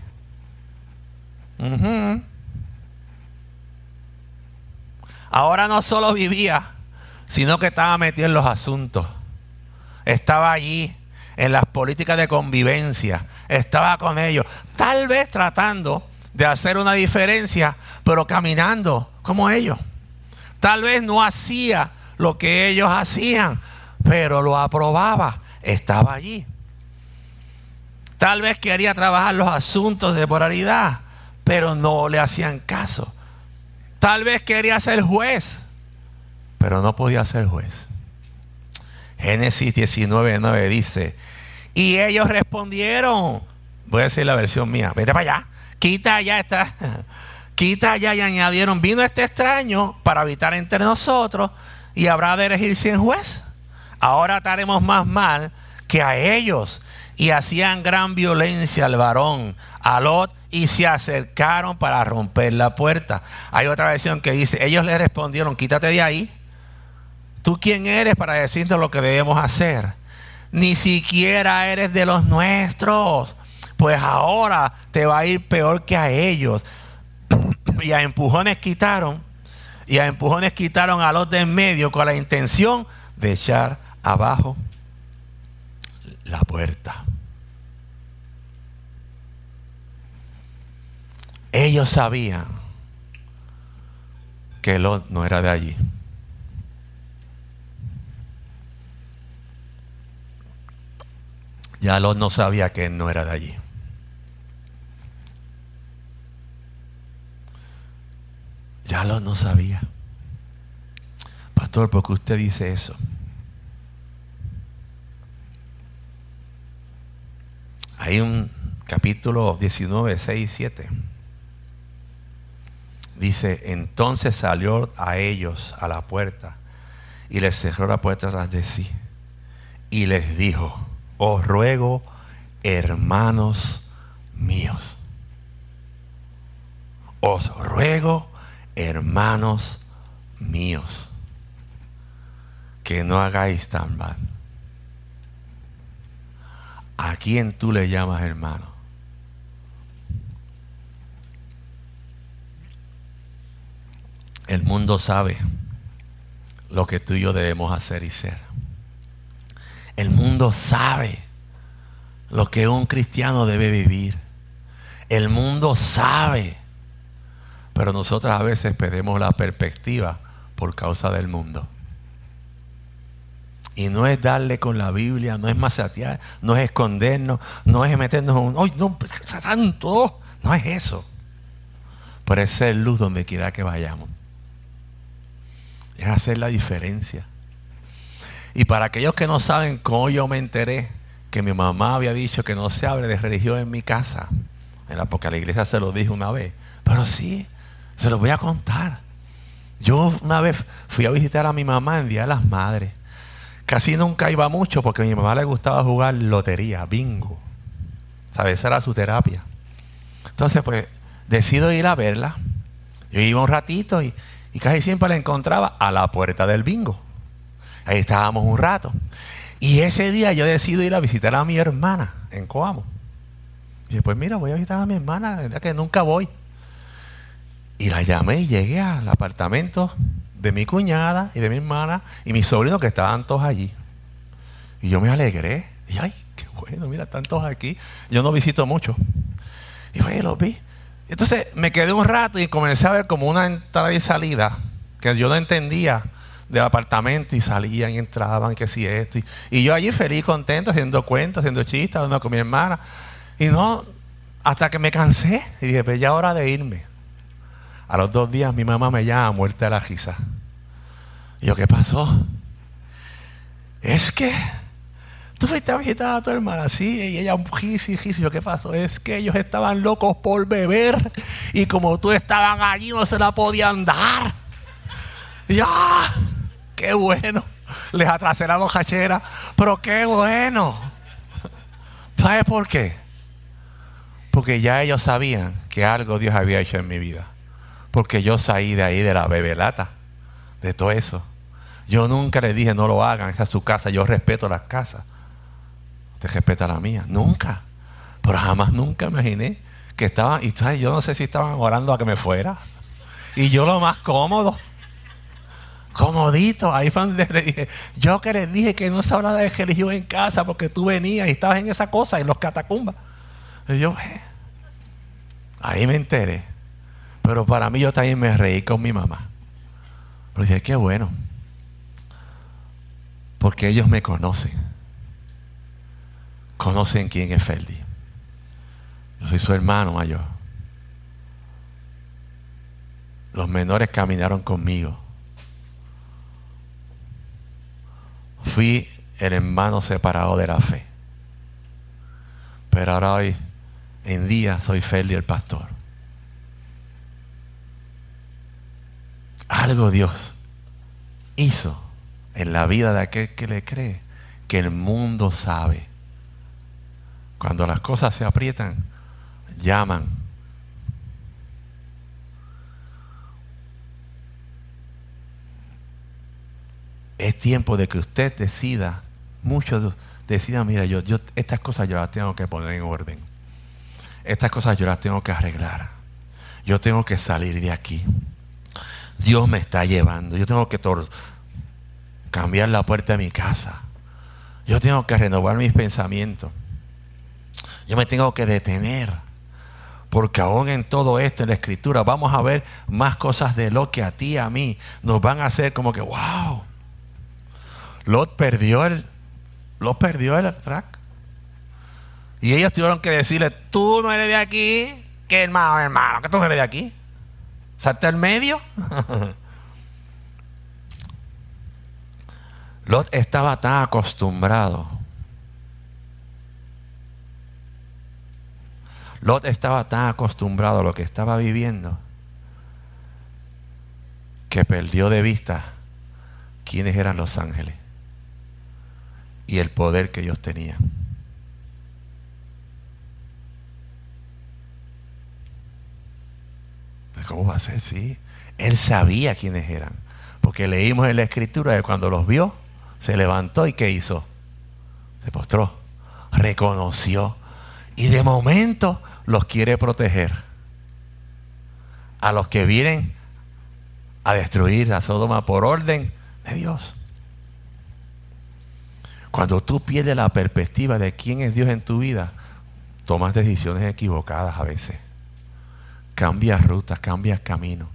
Ahora no solo vivía, sino que estaba metido en los asuntos. Estaba allí en las políticas de convivencia. Estaba con ellos. Tal vez tratando de hacer una diferencia, pero caminando como ellos. Tal vez no hacía lo que ellos hacían, pero lo aprobaba, estaba allí. Tal vez quería trabajar los asuntos de moralidad, pero no le hacían caso. Tal vez quería ser juez, pero no podía ser juez. Génesis 19:9 dice, y ellos respondieron, voy a decir la versión mía, vete para allá, quita ya esta quita ya y añadieron, vino este extraño para habitar entre nosotros y habrá de elegirse en juez. Ahora estaremos más mal que a ellos. Y hacían gran violencia al varón, a y se acercaron para romper la puerta. Hay otra versión que dice, ellos le respondieron, quítate de ahí. ¿Tú quién eres para decirnos lo que debemos hacer? Ni siquiera eres de los nuestros. Pues ahora te va a ir peor que a ellos y a empujones quitaron, y a empujones quitaron a los de en medio con la intención de echar abajo la puerta. Ellos sabían que Lot no era de allí. Ya Lot no sabía que él no era de allí. Ya lo no sabía. Pastor, ¿por qué usted dice eso? Hay un capítulo 19, 6 y 7. Dice, entonces salió a ellos a la puerta y les cerró la puerta tras de sí. Y les dijo, os ruego, hermanos míos, os ruego, hermanos míos, que no hagáis tan mal. ¿A quién tú le llamas hermano? El mundo sabe lo que tú y yo debemos hacer y ser. El mundo sabe lo que un cristiano debe vivir. El mundo sabe pero nosotros a veces perdemos la perspectiva por causa del mundo. Y no es darle con la Biblia, no es masatear, no es escondernos, no es meternos en un, ¡ay, no, tanto! No es eso. Pero es ser luz donde quiera que vayamos. Es hacer la diferencia. Y para aquellos que no saben cómo yo me enteré que mi mamá había dicho que no se hable de religión en mi casa, porque a la iglesia se lo dije una vez, pero sí, se los voy a contar. Yo una vez fui a visitar a mi mamá en Día de las Madres. Casi nunca iba mucho porque a mi mamá le gustaba jugar lotería, bingo. ¿Sabes? Esa era su terapia. Entonces, pues, decido ir a verla. Yo iba un ratito y, y casi siempre la encontraba a la puerta del bingo. Ahí estábamos un rato. Y ese día yo decido ir a visitar a mi hermana en Coamo. Y después, mira, voy a visitar a mi hermana, que nunca voy. Y la llamé y llegué al apartamento de mi cuñada y de mi hermana y mis sobrinos que estaban todos allí. Y yo me alegré. Y ay, qué bueno, mira, están todos aquí. Yo no visito mucho. Y fue, los vi. Entonces me quedé un rato y comencé a ver como una entrada y salida que yo no entendía del apartamento y salían y entraban, que si esto. Y, yo allí feliz, contento, haciendo cuentos, haciendo chistes, hablando con mi hermana. Y no, hasta que me cansé y dije, pues ya hora de irme. A los dos días mi mamá me llama muerta de la risa. Y yo, ¿qué pasó? Es que tú fuiste a visitar a tu hermana, sí, y ella y Yo, ¿qué pasó? Es que ellos estaban locos por beber y como tú estaban allí no se la podían dar. Ya, ¡ah! qué bueno. Les atrasé la bojachera, pero qué bueno. ¿Sabes por qué? Porque ya ellos sabían que algo Dios había hecho en mi vida. Porque yo salí de ahí de la bebelata, de todo eso. Yo nunca les dije no lo hagan, esa es su casa, yo respeto las casas. Respeta la mía, nunca. Pero jamás nunca imaginé que estaban, y yo no sé si estaban orando a que me fuera. Y yo lo más cómodo. Comodito, ahí fue donde le dije, yo que les dije que no se hablaba de religión en casa porque tú venías y estabas en esa cosa, en los catacumbas. Y yo, eh, ahí me enteré. Pero para mí yo también me reí con mi mamá. Pero dije, qué bueno. Porque ellos me conocen. Conocen quién es Ferdi. Yo soy su hermano mayor. Los menores caminaron conmigo. Fui el hermano separado de la fe. Pero ahora hoy en día soy Ferdi el pastor. Algo Dios hizo en la vida de aquel que le cree, que el mundo sabe. Cuando las cosas se aprietan, llaman. Es tiempo de que usted decida, muchos decidan, mira, yo, yo estas cosas yo las tengo que poner en orden. Estas cosas yo las tengo que arreglar. Yo tengo que salir de aquí. Dios me está llevando. Yo tengo que cambiar la puerta de mi casa. Yo tengo que renovar mis pensamientos. Yo me tengo que detener. Porque aún en todo esto, en la escritura, vamos a ver más cosas de lo que a ti y a mí nos van a hacer como que, wow. Lot perdió el, Lot perdió el track. Y ellos tuvieron que decirle, tú no eres de aquí, que hermano, hermano, que tú no eres de aquí. Salte al medio. Lot estaba tan acostumbrado. Lot estaba tan acostumbrado a lo que estaba viviendo que perdió de vista quiénes eran los ángeles y el poder que ellos tenían. ¿Cómo va a ser? Sí. Él sabía quiénes eran. Porque leímos en la escritura que cuando los vio, se levantó y ¿qué hizo? Se postró, reconoció y de momento los quiere proteger. A los que vienen a destruir a Sodoma por orden de Dios. Cuando tú pierdes la perspectiva de quién es Dios en tu vida, tomas decisiones equivocadas a veces. Cambias rutas, cambias camino.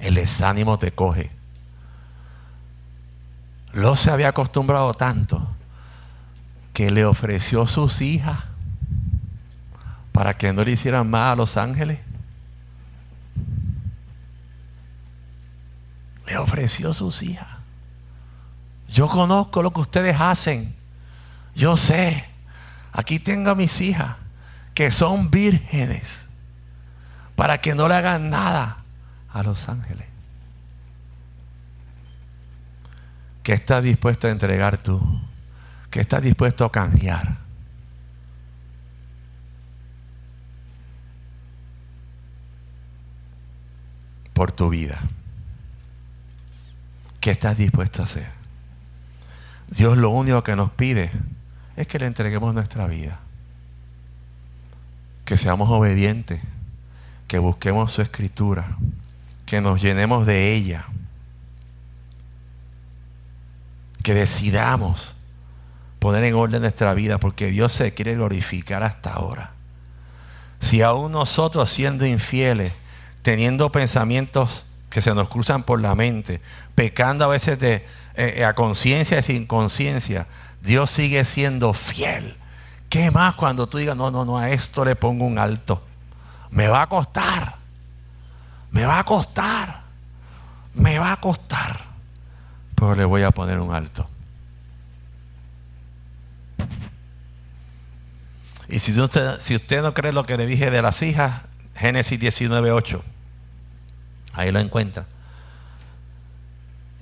El desánimo te coge. Lo se había acostumbrado tanto que le ofreció sus hijas para que no le hicieran más a los ángeles. Le ofreció sus hijas. Yo conozco lo que ustedes hacen. Yo sé. Aquí tengo a mis hijas que son vírgenes para que no le hagan nada a los ángeles. ¿Qué estás dispuesto a entregar tú? ¿Qué estás dispuesto a cambiar? Por tu vida. ¿Qué estás dispuesto a hacer? Dios lo único que nos pide es que le entreguemos nuestra vida. Que seamos obedientes. Que busquemos su escritura. Que nos llenemos de ella que decidamos poner en orden nuestra vida porque Dios se quiere glorificar hasta ahora. Si aún nosotros siendo infieles, teniendo pensamientos que se nos cruzan por la mente, pecando a veces de, eh, a conciencia y sin conciencia, Dios sigue siendo fiel. ¿Qué más cuando tú digas, no, no, no, a esto le pongo un alto? Me va a costar. Me va a costar. Me va a costar. Pero le voy a poner un alto. Y si usted, si usted no cree lo que le dije de las hijas, Génesis 19.8, ahí lo encuentra.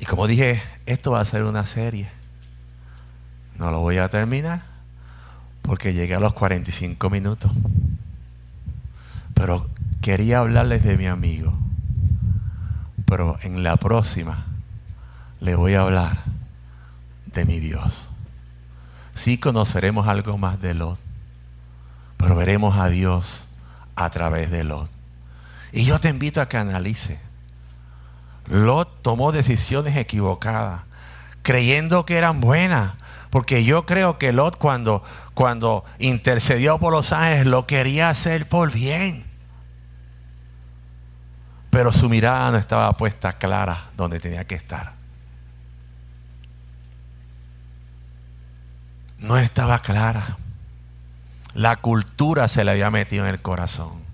Y como dije, esto va a ser una serie. No lo voy a terminar porque llegué a los 45 minutos. Pero quería hablarles de mi amigo. Pero en la próxima le voy a hablar de mi Dios. Sí conoceremos algo más de Lot, pero veremos a Dios a través de Lot. Y yo te invito a que analice. Lot tomó decisiones equivocadas, creyendo que eran buenas, porque yo creo que Lot cuando, cuando intercedió por los ángeles lo quería hacer por bien. Pero su mirada no estaba puesta clara donde tenía que estar. No estaba clara. La cultura se le había metido en el corazón.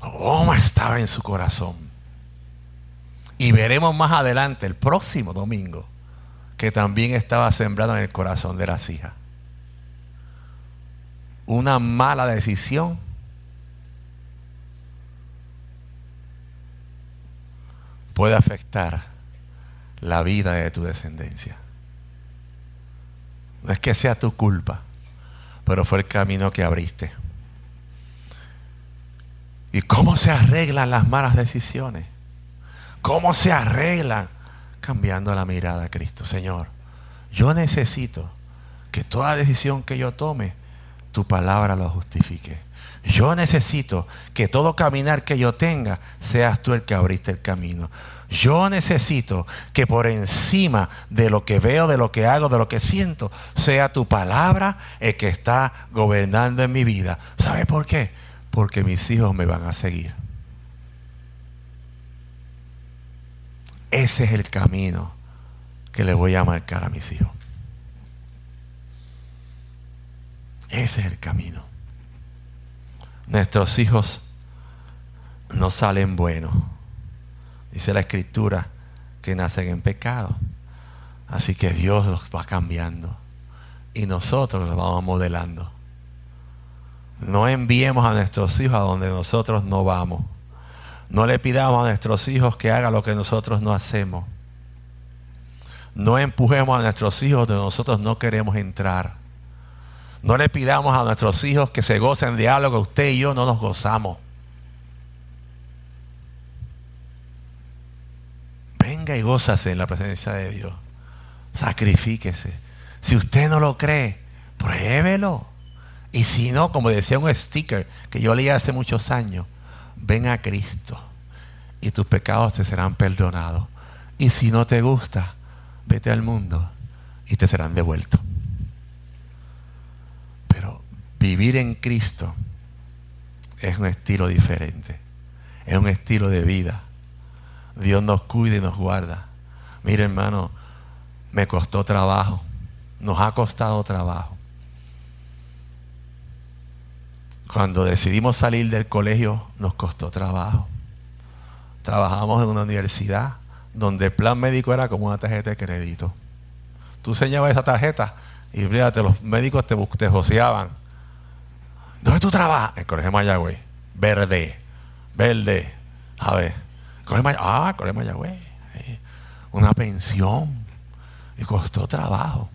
Roma estaba en su corazón. Y veremos más adelante, el próximo domingo, que también estaba sembrado en el corazón de las hijas. Una mala decisión puede afectar la vida de tu descendencia. No es que sea tu culpa, pero fue el camino que abriste. ¿Y cómo se arreglan las malas decisiones? ¿Cómo se arreglan? cambiando la mirada a Cristo. Señor, yo necesito que toda decisión que yo tome, tu palabra lo justifique. Yo necesito que todo caminar que yo tenga, seas tú el que abriste el camino. Yo necesito que por encima de lo que veo, de lo que hago, de lo que siento, sea tu palabra el que está gobernando en mi vida. ¿Sabe por qué? Porque mis hijos me van a seguir. Ese es el camino que le voy a marcar a mis hijos. Ese es el camino. Nuestros hijos no salen buenos. Dice la escritura que nacen en pecado. Así que Dios los va cambiando. Y nosotros los vamos modelando. No enviemos a nuestros hijos a donde nosotros no vamos. No le pidamos a nuestros hijos que hagan lo que nosotros no hacemos. No empujemos a nuestros hijos donde nosotros no queremos entrar. No le pidamos a nuestros hijos que se gocen de algo que usted y yo no nos gozamos. Venga y gózase en la presencia de Dios. Sacrifíquese. Si usted no lo cree, pruébelo. Y si no, como decía un sticker que yo leí hace muchos años, ven a Cristo y tus pecados te serán perdonados. Y si no te gusta, vete al mundo y te serán devueltos. Pero vivir en Cristo es un estilo diferente. Es un estilo de vida. Dios nos cuida y nos guarda. Mire hermano, me costó trabajo. Nos ha costado trabajo. Cuando decidimos salir del colegio nos costó trabajo. Trabajamos en una universidad donde el plan médico era como una tarjeta de crédito. Tú enseñabas esa tarjeta y fíjate, los médicos te, te. ¿Dónde tú trabajas? En el Colegio Mayagüey. Verde. Verde. A ver. Colegio Ah, Colegio Mayagüey. Una pensión. Y costó trabajo.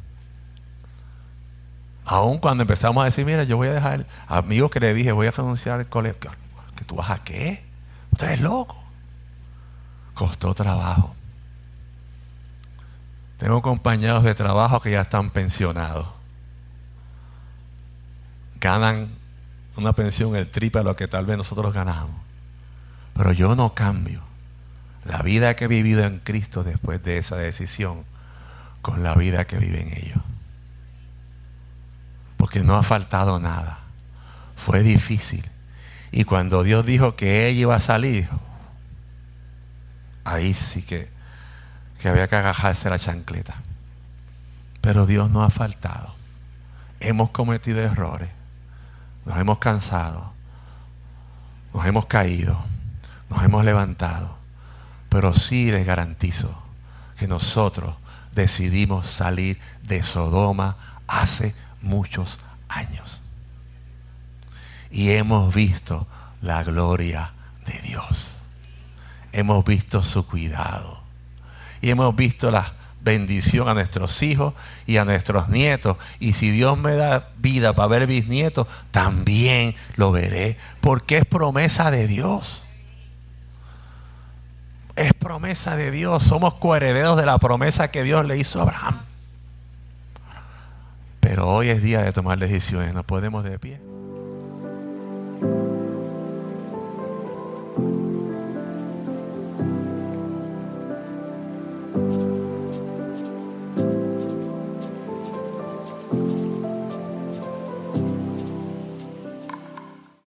Aún cuando empezamos a decir, mira, yo voy a dejar, amigos que le dije, voy a renunciar al colegio. ¿Que tú vas a qué? Usted es loco. Costó trabajo. Tengo compañeros de trabajo que ya están pensionados. Ganan una pensión el triple de lo que tal vez nosotros ganamos. Pero yo no cambio la vida que he vivido en Cristo después de esa decisión con la vida que viven ellos porque no ha faltado nada. Fue difícil Y cuando Dios dijo que ella iba a salir, ahí sí que, que había que agajarse la chancleta. Pero Dios no ha faltado. Hemos cometido errores. Nos hemos cansado. Nos hemos caído. Nos hemos levantado. Pero sí les garantizo que nosotros decidimos salir de Sodoma hace muchos años. Y hemos visto la gloria de Dios. Hemos visto su cuidado. Y hemos visto la bendición a nuestros hijos y a nuestros nietos. Y si Dios me da vida para ver bisnietos, también lo veré. Porque es promesa de Dios. Es promesa de Dios. Somos coherederos de la promesa que Dios le hizo a Abraham. Pero hoy es día de tomar decisiones. No podemos de pie.